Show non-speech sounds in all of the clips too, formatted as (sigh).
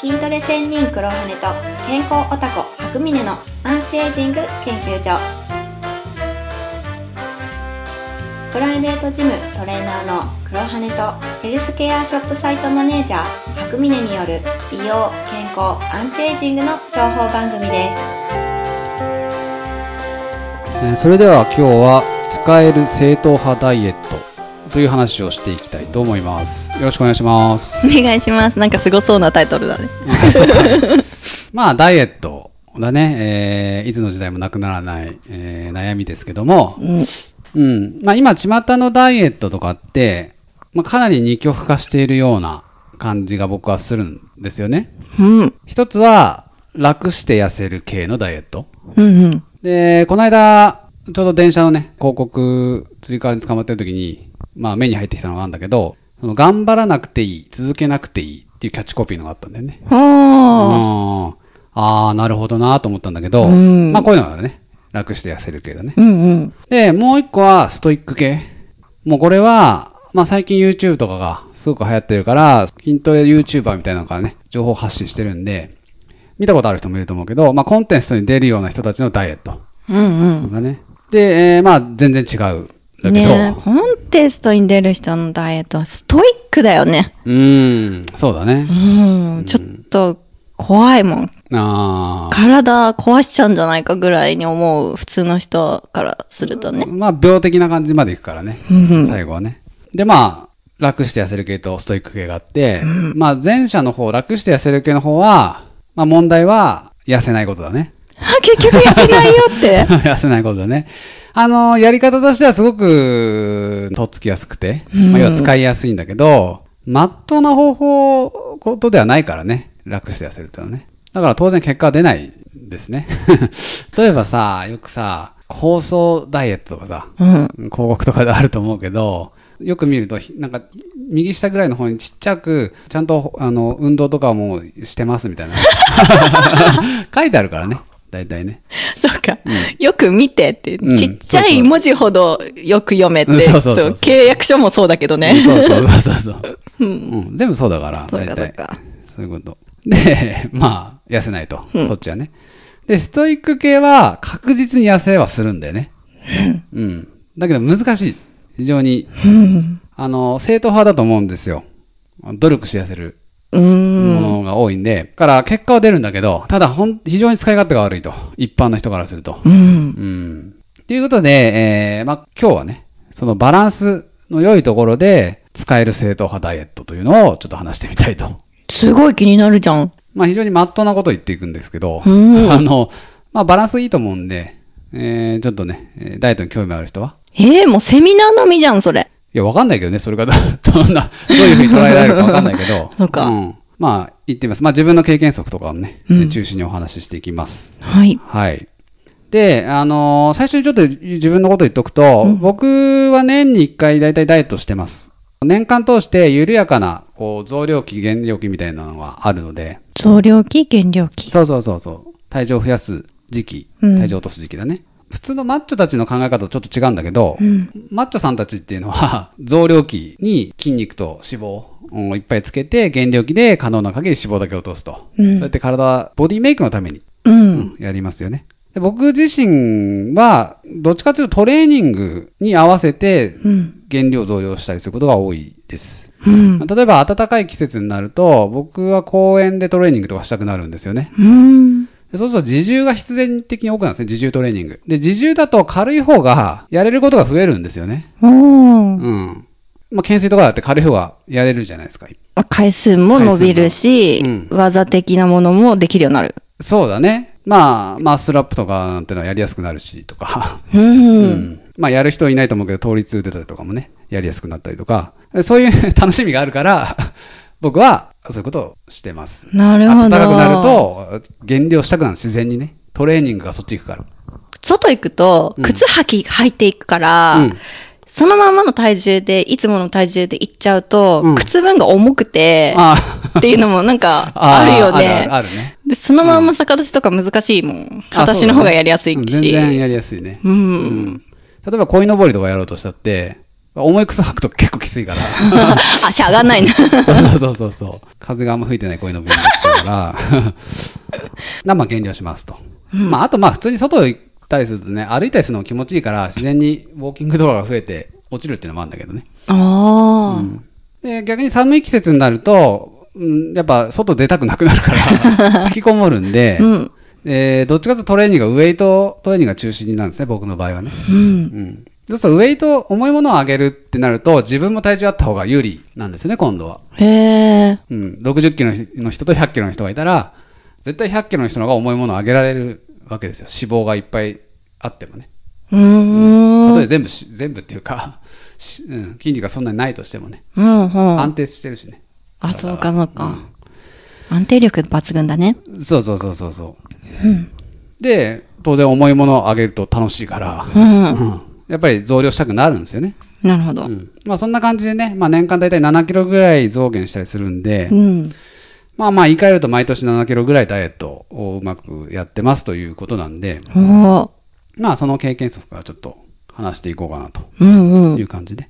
筋トレ専任黒羽と健康オタコ白峰のアンチエイジング研究所。プライベートジムトレーナーの黒羽とヘルスケアショップサイトマネージャー白峰による美容健康アンチエイジングの情報番組です。それでは今日は使える正統派ダイエットという話をしていきたいと思います。よろしくお願いします。お願いします。なんかすごそうなタイトルだね。(laughs) まあ、ダイエットだね、えーいつの時代もなくならない、えー悩みですけども、うん。まあ、今、巷のダイエットとかって、まあ、かなり二極化しているような感じが僕はするんですよね。うん。一つは、楽して痩せる系のダイエット。うんうん。で、この間、ちょうど電車のね、広告、つり革に捕まってる時に、まあ目に入ってきたのがあるんだけど、その頑張らなくていい、続けなくていいっていうキャッチコピーのがあったんだよね。ああ、なるほどなと思ったんだけど、うんまあこういうのがね、楽して痩せる系だね。あ。うんうん。で、もう一個はストイック系。もうこれは、まあ最近 YouTube とかがすごく流行ってるから、筋トレ YouTuber みたいなのがね、情報発信してるんで、見たことある人もいると思うけど、まあコンテンツに出るような人たちのダイエット。うんうん。だね。で、えーまあ全然違うんだけど、ねえコンテストに出る人のダイエットはストイックだよね。うーん、そうだねう。ん。ちょっと怖いもん。あ体壊しちゃうんじゃないかぐらいに思う普通の人からするとねー。まあ病的な感じまでいくからね。うん最後はね。で、まあ、楽して痩せる系とストイック系があって、まあ前者の方、楽して痩せる系の方は、まあ問題は痩せないことだね。あ、(laughs) 結局痩せないよって。(laughs) 痩せないことだね。あの、やり方としてはすごく、とっつきやすくて、まあ、要は使いやすいんだけど、まっとうな方法、ことではないからね。楽して痩せるってのはね。だから当然結果は出ないんですね。(laughs) 例えばさ、よくさ、構想ダイエットとかさ、うん。広告とかであると思うけど、よく見ると、ひなんか、右下ぐらいの方にちっちゃく、ちゃんと、あの、運動とかもしてますみたいな。書いてあるからね。大体ね。そうか。よく見てって、うんちっちゃい文字ほどよく読めって、うんそうそうそう契約書もそうだけどね。そうそうそうそ (laughs) うん、全部そうだから、そう大体。かそういうこと。で、(laughs) まあ、痩せないと。そっちはね。で、ストイック系は確実に痩せはするんだよね。うん。だけど難しい。非常に。あの、正統派だと思うんですよ。努力して痩せるうーん。が多いんで。だから結果は出るんだけど、ただほん、非常に使い勝手が悪いと。一般の人からすると。うん。うん。ということで、えー、まあ、今日はね、そのバランスの良いところで使える正統派ダイエットというのをちょっと話してみたいと。すごい気になるじゃん。まあ非常にまっとうなことを言っていくんですけど、うん (laughs) あの、まあバランスいいと思うんで、えー、ちょっとね、えーダイエットに興味ある人は？えー、もうセミナー並みじゃん、それ。いや、わかんないけどね、それがどどんな、どういうふうに捉えられるかわかんないけど。(laughs) そうかん。まあ、言ってみます。まあ自分の経験則とかをね、うん中心にお話ししていきます。はい。はい。で、あのー最初にちょっと自分のこと言っとくと、僕は年に1回大体ダイエットしてます。年間通して緩やかな、こう、増量期、減量期みたいなのがあるので、増量期、減量期。そうそうそうそう。体重を増やす時期、うん体重を落とす時期だね。普通のマッチョたちの考え方とちょっと違うんだけど、マッチョさんたちっていうのは、(laughs) 増量期に筋肉と脂肪をいっぱいつけて、減量期で可能な限り脂肪だけ落とすと。うんそうやって体、ボディメイクのためにうん。やりますよね。で僕自身は、どっちかというとトレーニングに合わせて、うん。減量増量したりすることが多いです。うん。例えば暖かい季節になると、僕は公園でトレーニングとかしたくなるんですよね。うん。でそうすると自重が必然的に多くなるんですね、自重トレーニング。で、自重だと軽い方がやれることが増えるんですよね。おー。うん。まあ、懸垂とかだって軽い方がやれるじゃないですか。まあ回数も伸びるし、回数も技的なものもできるようになる。そうだね。まあ、マッスルアップとかなんてのはやりやすくなるし、とか。うん。うんまあ、やる人いないと思うけど、倒立出たりとかもね、やりやすくなったりとか。そういう (laughs) 楽しみがあるから、僕はそういうことをしてます。なるほど。暖かくなると、減量したくなる、自然にね。トレーニングがそっち行くから。外行くと、靴履き、履いていくから、うんそのまんまの体重で、いつもの体重で行っちゃうと、うん靴分が重くて、あっていうのもなんか (laughs) ああるよあるね。あるね。で、そのまんま逆立ちとか難しいもん。あ私の方がやりやすいそうだねうん全然し。やりやすいね。うん。うん例えば、鯉のぼりとかやろうとしたって、重い靴履くと結構きついから。(laughs) あ、しゃがんないね。(laughs) そうそうそうそう。風があんま吹いてないこういうの便利だから。なまあ減量しますと。まああとまあ普通に外行ったりするとね、歩いたりするのも気持ちいいから、自然にウォーキング動画が増えて落ちるっていうのもあるんだけどね。ああ。で、逆に寒い季節になると、うんやっぱ外出たくなくなるから、(laughs) 引きこもるんで、うん。えーどっちかというとトレーニングがウェイトトレーニングが中心になるんですね、僕の場合はね。うん。うん。そうするとウェイト、重いものを上げるってなると、自分も体重あった方が有利なんですよね、今度は。へえ。うん。60キロの人と100キロの人がいたら、絶対100キロの人の方が重いものを上げられるわけですよ。脂肪がいっぱいあってもね。うーん。たとえ全部し、全部っていうか、しうん、筋肉がそんなにないとしてもね。うん、うん。安定してるしね。あ、そうか、そうか。安定力抜群だね。そうそうそうそうそう。で、当然重いものを上げると楽しいから、うん。うんやっぱり増量したくなるんですよね。なるほどう。ん。まあそんな感じでね、まあ年間大体7キロぐらい増減したりするんで、うん。まあまあ言い換えると毎年7キロぐらいダイエットをうまくやってますということなんで、まあその経験則からちょっと話していこうかなとうんうん。いう感じで。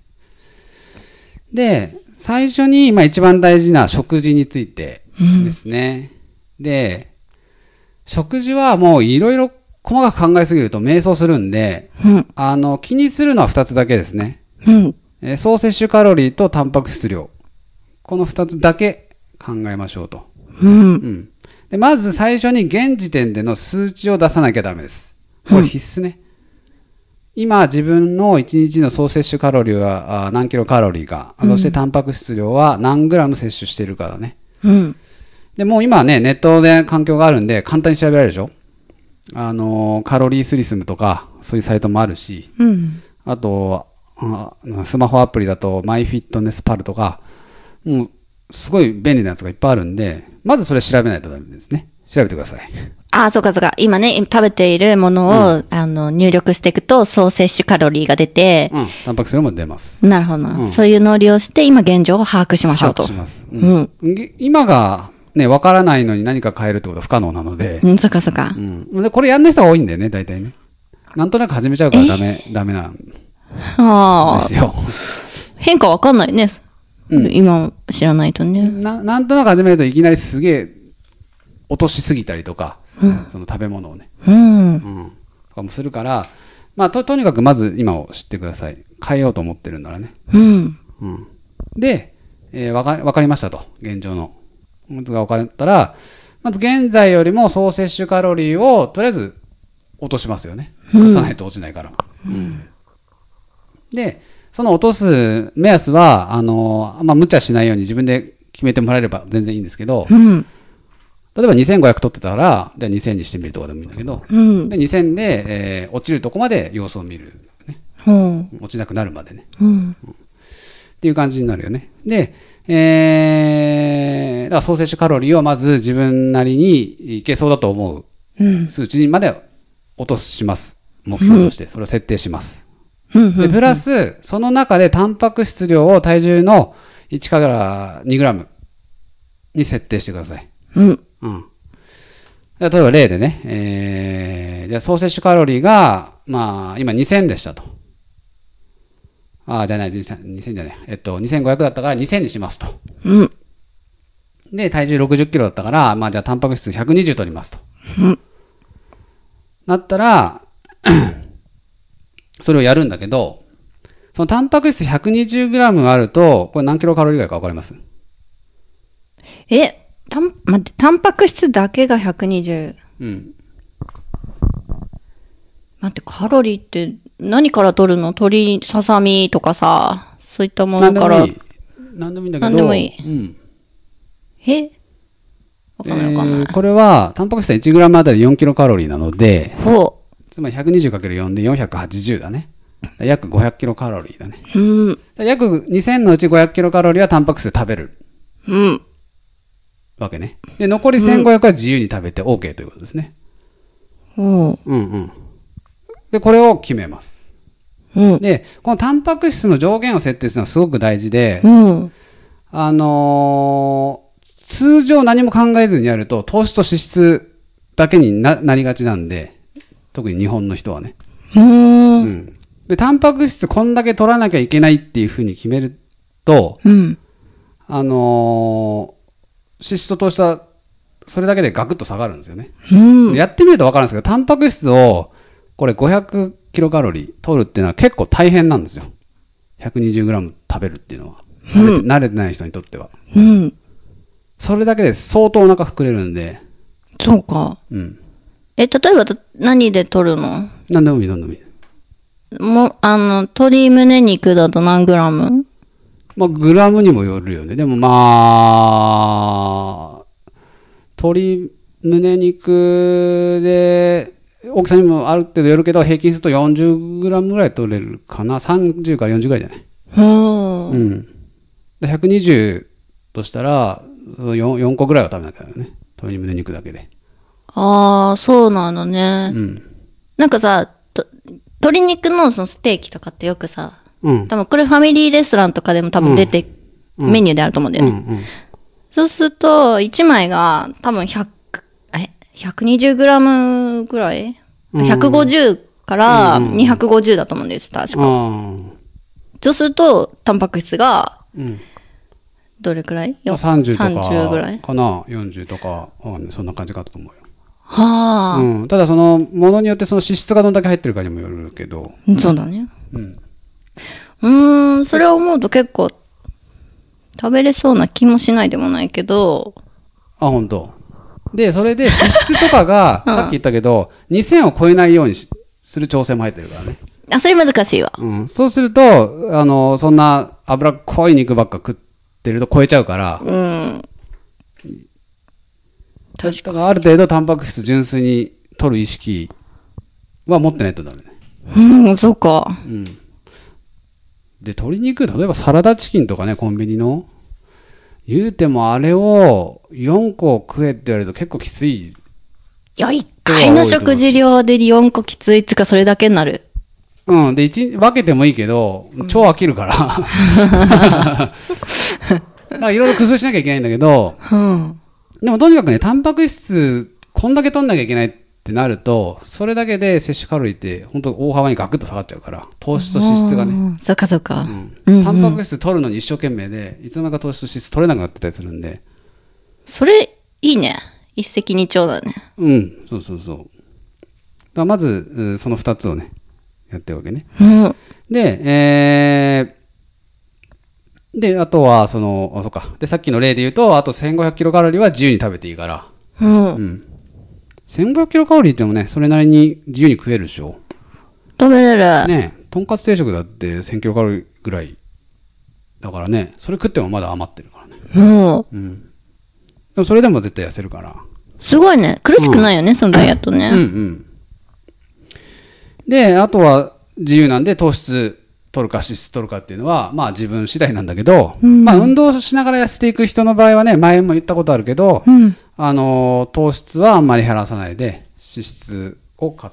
で、最初にまあ一番大事な食事についてですね。で、食事はもういろいろ細かく考えすぎると迷走するんで、うん。あの、気にするのは2つだけですね。うん。えー総摂取カロリーとタンパク質量。この2つだけ考えましょうと。うん。うん。で、まず最初に現時点での数値を出さなきゃダメです。これ必須ね。今自分の1日の総摂取カロリーは何キロカロリーか、そしてタンパク質量は何グラム摂取しているかだね。うん。で、もう今はね、ネットで環境があるんで簡単に調べられるでしょあのーカロリースリスムとか、そういうサイトもあるし、うん。あと、あスマホアプリだと、マイフィットネスパルとか、もう、すごい便利なやつがいっぱいあるんで、まずそれ調べないとダメですね。調べてください。あ、そうかそうか。今ね、食べているものを、あの、入力していくと、総摂取カロリーが出て、うん。タンパク質量も出ます。なるほどな、うんそういうのを利用して、今現状を把握しましょうと把握し。ます。うん今が、ね、わからないのに何か変えるってことは不可能なので、うん、そっかそっかう。ん。で、これやんない人が多いんだよね、大体ね。なんとなく始めちゃうからダメ、ダメなんですよ。変化わかんないね。うん今知らないとね。ななんとなく始めるといきなりすげえ落としすぎたりとか、その食べ物をね、うん。うん、とかもするから、まあ、ととにかくまず今を知ってください。変えようと思ってるんならね。うん。うん、で、えーわか、わかりましたと。現状の。が分かったら、まず現在よりも総摂取カロリーをとりあえず落としますよね。落とさないと落ちないから。うんで、その落とす目安は、あの、ま無茶しないように自分で決めてもらえれば全然いいんですけど、うん。例えば2500取ってたら、じゃあ2000にしてみるとかでもいいんだけど、うん。で、2000で、えー落ちるとこまで様子を見る。ね。うん。落ちなくなるまでね。うん。っていう感じになるよね。で、えー、だから総摂取カロリーをまず自分なりにいけそうだと思ううん。数値まで落とします。目標として、それを設定します。うん。で、プラス、その中でタンパク質量を体重の1から2グラムに設定してください。うん。うん。例えば例でね、えー、じゃあ総摂取カロリーが、まあ、今2000でしたと。ああ、じゃない、2000 2000じゃない。えっと、2500だったから2000にしますと。うん。で、体重60キロだったから、まあじゃあタンパク質120取りますと。うんなったら、(clears throat) それをやるんだけど、そのタンパク質 120g あると、これ何キロカロリーぐらいかわかります？え、たん、待って、タンパク質だけが120。うん。待って、カロリーって何から取るの？鶏、ささみとかさ、そういったも何のから。でもいい。何でもいいんだけど。何でもいいうん。え？わかんないわかんない。えーこれは、タンパク質は 1g あたり4キロカロリーなので、ほつまり 120×4 で480だね。約500キロカロリーだね。う。うん。約2000のうち500キロカロリーはタンパク質で食べるうん。わけね。で、残り1500は自由に食べて OK ということですね。ほう。うんうん。で、これを決めます。うん。で、このタンパク質の上限を設定するのはすごく大事で、うん。あのー通常何も考えずにやると糖質と脂質だけにななりがちなんで、特に日本の人はね。うーん。うん。で、タンパク質こんだけ取らなきゃいけないっていうふうに決めると、うん。あのー脂質と糖質は、それだけでガクッと下がるんですよね。うん。やってみると分かるんですけど、タンパク質を、これ500キロカロリー取るっていうのは結構大変なんですよ。120グラム食べるっていうのは。慣れて慣れてない人にとっては。うん。それだけで相当お腹膨れるんで、そうか。うん。え、例えばだ何で取るの？何でもいい、何でもいい。もう、あの、鶏胸肉だと何グラム？まあ、グラムにもよるよね。でもまあ、鶏胸肉で、大きさにもある程度よるけど、平均すると40グラムぐらい取れるかな？30から40ぐらいじゃない？うん。で、120としたら4、4個ぐらいは食べなきゃだよね。鶏胸肉だけで。ああ、そうなのね。うん。なんかさ、鶏肉のそのステーキとかってよくさ、うん、多分これファミリーレストランとかでも多分出て、うん、メニューであると思うんだよね。うんうん、そうすると、1枚が多分100、え、120g ぐらい、?150 から250だと思うんです、確か。そうすると、タンパク質が、どれくらい、うん、?30 とか。30ぐらいかな ?40 とか、そんな感じかと思うよ。はあ、ただその、ものによってその脂質がどんだけ入ってるかにもよるけど。そうだね。うん。うん、それを思うと結構、食べれそうな気もしないでもないけど。あ、本当。で、それで脂質とかが、(laughs) さっき言ったけど、2000を超えないようにしする調整も入ってるからね。あ、それ難しいわ。うん。そうすると、あの、そんな脂っこい肉ばっか食ってると超えちゃうから、うん。だからある程度タンパク質純粋に取る意識は持ってないとダメね。うん、そうか。うん。で、鶏肉、例えばサラダチキンとかね、コンビニの。言うてもあれを4個食えって言われると結構きつい。いや、一回の食事量で4個きついっつうか、それだけになる。うん。で、一日分けてもいいけど、超飽きるから。(laughs) だからいろいろ工夫しなきゃいけないんだけど、うん。でもとにかくね、タンパク質、こんだけ取んなきゃいけないってなると、それだけで摂取カロリーって、本当大幅にガクッと下がっちゃうから、糖質と脂質がね。うん。そっかそっか。うんタンパク質取るのに一生懸命で、いつの間にか糖質と脂質取れなくなってたりするんで、それ、いいね。一石二鳥だね。うん、そうそうそう。だまず、うんその二つをね、やってるわけね。うん。で、えー、で、あとは、その、あ、そっか。で、さっきの例で言うと、あと1500キロカロリーは自由に食べていいから、うん。うん。1500キロカロリーってもね、それなりに自由に食えるでしょ。食べれる。ねとんかつ定食だって1000キロカロリーぐらい。だからね、それ食ってもまだ余ってるからね。もうん。でもそれでも絶対痩せるから。う、すごいね。苦しくないよね、そのダイエットうんうね。ん。で、あとは自由なんで糖質取るか脂質取るかっていうのは、まあ自分次第なんだけど、まあ運動しながら痩せていく人の場合はね、前も言ったことあるけど、うん。あのー糖質はあんまり減らさないで、脂質をか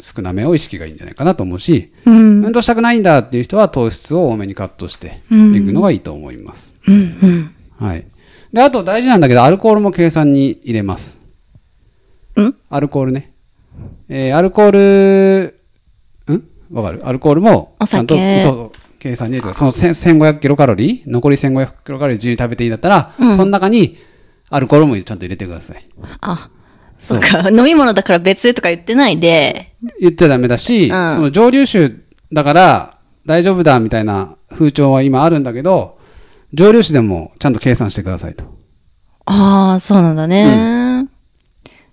少なめを意識がいいんじゃないかなと思うし、うん。運動したくないんだっていう人は糖質を多めにカットしていくのがいいと思います。うん。はい。で、あと大事なんだけど、アルコールも計算に入れます。うん？アルコールね。えーアルコール、ん？わかる？アルコールも、おちゃんと、酒そう、計算に入れてその1000 1500キロカロリー、残り1500キロカロリー自由に食べていいんだったら、その中にアルコールもちゃんと入れてください。あ、そっか。飲み物だから別とか言ってないで、言っちゃダメだし、うんその蒸留酒だから大丈夫だみたいな風潮は今あるんだけど、蒸留酒でもちゃんと計算してくださいと。ああ、そうなんだね。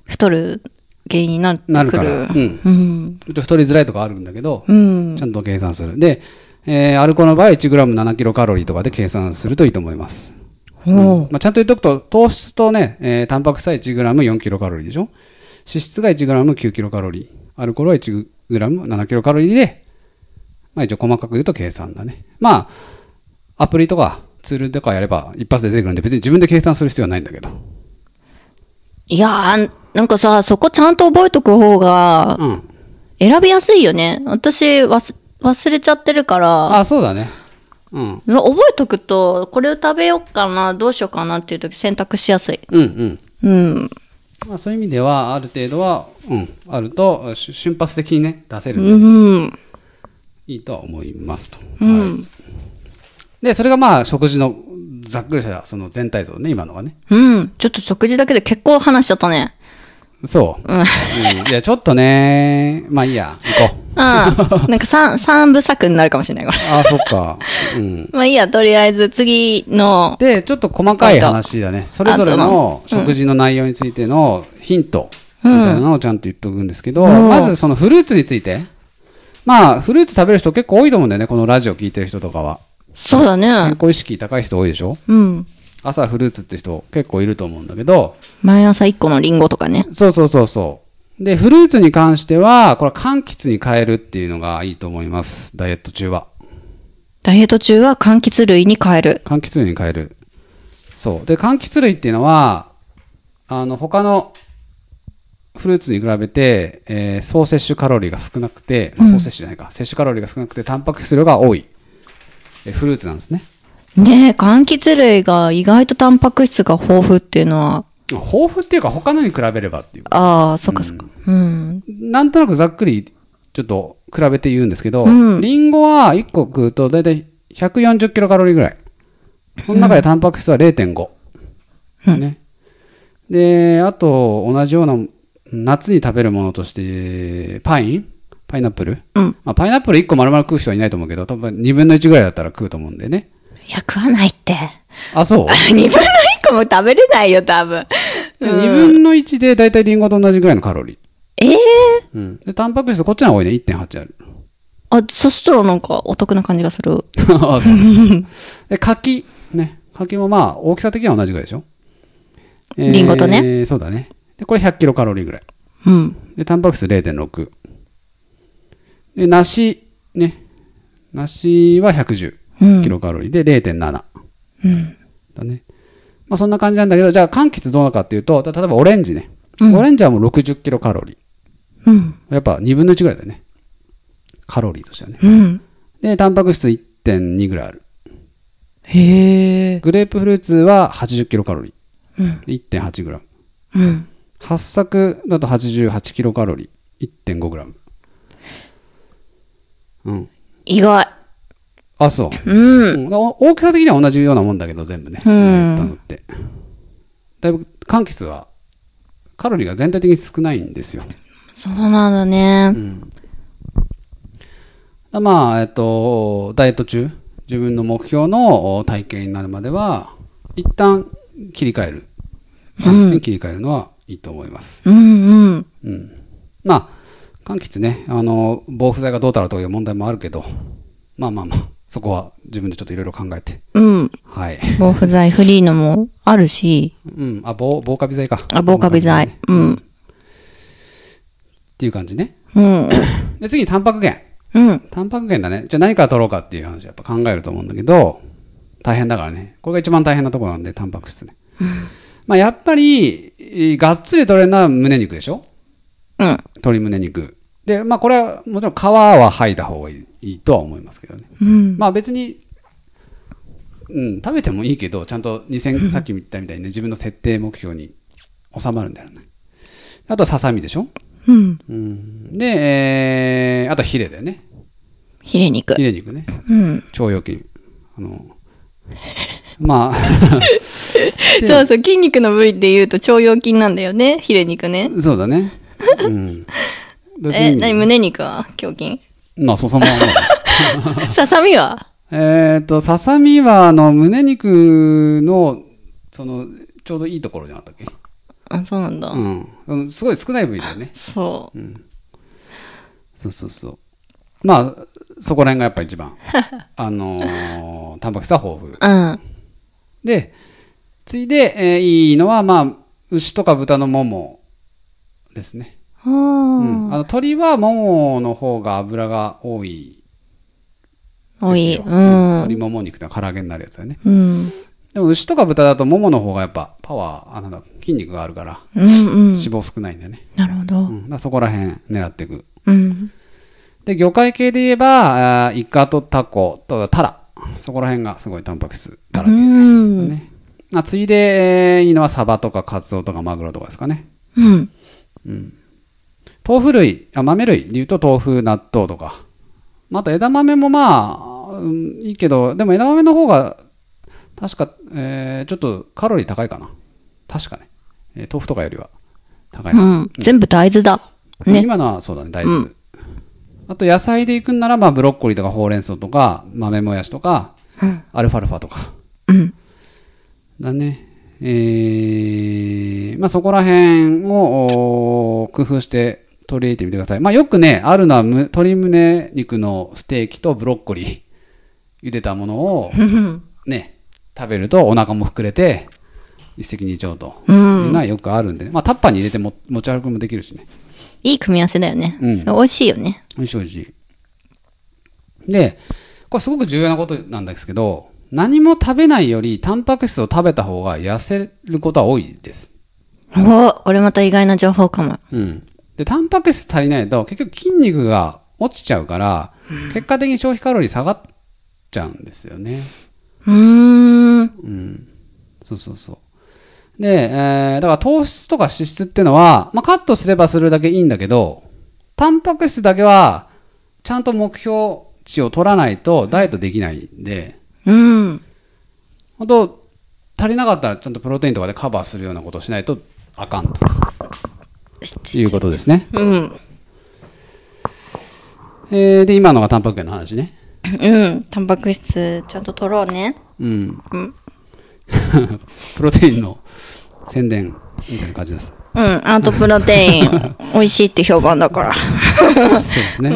太る原因になってくる。なるから。うん。うん。ちょっと太りづらいとかあるんだけど、うんち。ゃんと計算する。で、えーアルコールの場合 1g7 キロカロリーとかで計算するといいと思います。おまあ、ちゃんと言っとくと、糖質とね、えータンパク質は 1g4 キロカロリーでしょ？脂質が 1g9 キロカロリー。アルコールは 1g7 キロカロリーで、まあ一応細かく言うと計算だね。まあ、アプリとかツールとかやれば一発で出てくるんで別に自分で計算する必要はないんだけど。いやー、なんかさ、そこちゃんと覚えとく方がうん。選びやすいよね。私、忘忘れちゃってるから、あ、そうだね。うん。覚えとくと、これを食べようかな、どうしようかなっていう時選択しやすい。うんうん。うん。まあそういう意味では、ある程度は、うん、あると、し瞬発的にね、出せるんで。うん。いいとは思いますと。うん。はいで、それがまあ、食事のざっくりしたその全体像ね、今のがね。うん。ちょっと食事だけで結構話しちゃったね。そう。うん。いや、ちょっとね、まあいいや、行こう。(laughs) うん。なんか三、三部作になるかもしれない、これ。ああ、そっか。うん。(laughs) まあいいや、とりあえず次の、で、ちょっと細かい話だね。それぞれの食事の内容についてのヒントみたいなのをちゃんと言っとくんですけど、うんまずそのフルーツについて。まあ、フルーツ食べる人結構多いと思うんだよね、このラジオ聞いてる人とかは。そうだ健ね。康意識高い人多いでしょ？うん。朝フルーツって人結構いると思うんだけど、毎朝一個のリンゴとかね。そうそうそうそう。で、フルーツに関しては、これは柑橘に変えるっていうのがいいと思います。ダイエット中は。ダイエット中は柑橘類に変える。柑橘類に変える。そう。で、柑橘類っていうのは、あの、他のフルーツに比べて、えー総摂取カロリーが少なくて、まあ、総摂取じゃないか、摂取カロリーが少なくて、タンパク質量が多い、えーフルーツなんですね。ねえ、柑橘類が意外とタンパク質が豊富っていうのは、豊富っていうか、他のに比べればっていう。ああ、そっかそっか。うん。なんとなくざっくり、ちょっと比べて言うんですけど、うんリンゴは1個食うと、だいたい140キロカロリーぐらい。その中でタンパク質は0.5。うんね。で、あと、同じような、夏に食べるものとして、パイン？パイナップル？うん。まあ、パイナップル1個丸々食う人はいないと思うけど、多分2分の1ぐらいだったら食うと思うんでね。いや、食わないって。あ、そう？(laughs) 二分の一個も食べれないよ、多分。で ?2 分の1でだいたいリンゴと同じぐらいのカロリー。ええうん。で、タンパク質こっちの方が多いね。1.8ある。あ、そしたらなんかお得な感じがする。(laughs) あそう (laughs) で、柿？ね。柿もまあ、大きさ的には同じぐらいでしょ？えーリンゴとね。そうだね。で、これ100キロカロリーぐらい。うん。で、タンパク質0.6。で、梨。ね。梨は110うんキロカロリーで0.7。うん。だね。まあ、そんな感じなんだけど、じゃあ、柑橘どうなのかっていうと、た例えばオレンジね。うんオレンジはもう60キロカロリうん。ー。やっぱ2分の1ぐらいだよね。カロリーとしてはね。うん。で、タンパク質1.2ぐらいある。へえ。グレープフルーツは80キロカロリー。うん。で1.8グラム。うん。八作だと88キロカロリー。1.5グラム。うん。意外。あ、そう。うん。大きさ的には同じようなもんだけど、全部ね。うん言ったのって。だいぶ、柑橘は、カロリーが全体的に少ないんですよ。そうなんだね。だまあ、えっと、ダイエット中、自分の目標のお体型になるまでは、一旦切り替える。柑橘に切り替えるのはいいと思います。うんうん。うん。まあ、柑橘ね、あの、防腐剤がどうたらという問題もあるけど、まあまあまあ、そこは自分でちょっといろいろ考えて。うん。はい。防腐剤フリーのもあるし、うん。あ、防、防カビ剤か。あ、防カビ剤。ねうん。っていう感じね。うん。(coughs) で、次にタンパク源。うん。タンパク源だね。じゃあ何から取ろうかっていう話をやっぱ考えると思うんだけど、大変だからね。これが一番大変なところなんで、タンパク質ね。まあやっぱり、えーがっつり取れるのは胸肉でしょ？うん。鶏胸肉。で、まあこれはもちろん皮は剥いだ方がいいとは思いますけどね。うん。まあ別に、うん、食べてもいいけど、ちゃんと2000、(laughs) さっき言ったみたいにね、自分の設定目標に収まるんだよね。あとはささみでしょ？うん。うん。で、えー、あとはヒレだよね。ヒレ肉ヒ。レ肉ね。うん。腸腰筋。あの、(laughs) まあ、(laughs) そうそう、筋肉の部位で言うと腸腰筋なんだよね。ヒレ肉ね。そうだね。うん。え、なに胸肉は？胸筋？まあ、そ、そのまま。ささみは？(laughs) えっと、ささみは、あの、胸肉の、その、ちょうどいいところじゃなかったっけ？あ、そうなんだ。うんうん。すごい少ない部位だよね。そう。そうそうそう。まあ、そこら辺がやっぱ一番。(laughs) あのータンパク質は豊富。うん。で、次いで、えーいいのは、まあ、牛とか豚のももですね。あうん、ーあの鶏はももの方が油が多い多い。うん。鶏もも肉って唐揚げになるやつだよね。うん。でも牛とか豚だとももの方がやっぱパワー、あなんだ筋肉があるから、うんうん。脂肪少ないんだよね。なるほどう。ん、そこら辺狙っていく。うん。で、魚介系で言えば、あーイカとタコとタラ。そこら辺がすごいタンパク質だらうけ。ん。ね。あ次いで、えーいいのはサバとかカツオとかマグロとかですかね。うん。豆腐類、あ豆類で言うと豆腐、納豆とか。まあ、あと枝豆もまあ、うんいいけど、でも枝豆の方が、確か、えーちょっとカロリー高いかな。確かね。えー豆腐とかよりは高いはず。うん。全部大豆だ。ね。今のはそうだね、大豆。あと野菜で行くんなら、まあ、ブロッコリーとかほうれん草とか、豆もやしとか、アルファルファとか。うん。だね。えー、まあそこら辺を工夫して取り入れてみてください。まあよくね、あるのはむ鶏胸肉のステーキとブロッコリー、茹でたものをね、食べるとお腹も膨れて、一石二鳥というのはよくあるんで、まあタッパーに入れても持ち歩くもできるしね。いい組み合わせだよね。うん美味しいよね。美味しい美味しい。で、これすごく重要なことなんですけど、何も食べないよりタンパク質を食べた方が痩せることは多いです。おこれまた意外な情報かも。うん。で、タンパク質足りないと結局筋肉が落ちちゃうから、結果的に消費カロリー下がっちゃうんですよね。うーん。うん。そうそうそう。で、えー、だから糖質とか脂質っていうのは、まあ、カットすればするだけいいんだけど、タンパク質だけは、ちゃんと目標値を取らないとダイエットできないんで、うん。本当足りなかったらちゃんとプロテインとかでカバーするようなことをしないとあかんということですね。うん。えー、で、今のがタンパク源の話ね。うん。タンパク質ちゃんと取ろうね。うん。(laughs) プロテインの宣伝みたいな感じです。うん。あとプロテイン。(laughs) 美味しいって評判だから。そうですね。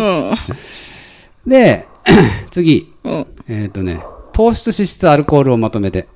で、(clears throat) 次。うん。えっ、とね、糖質、脂質、アルコールをまとめて。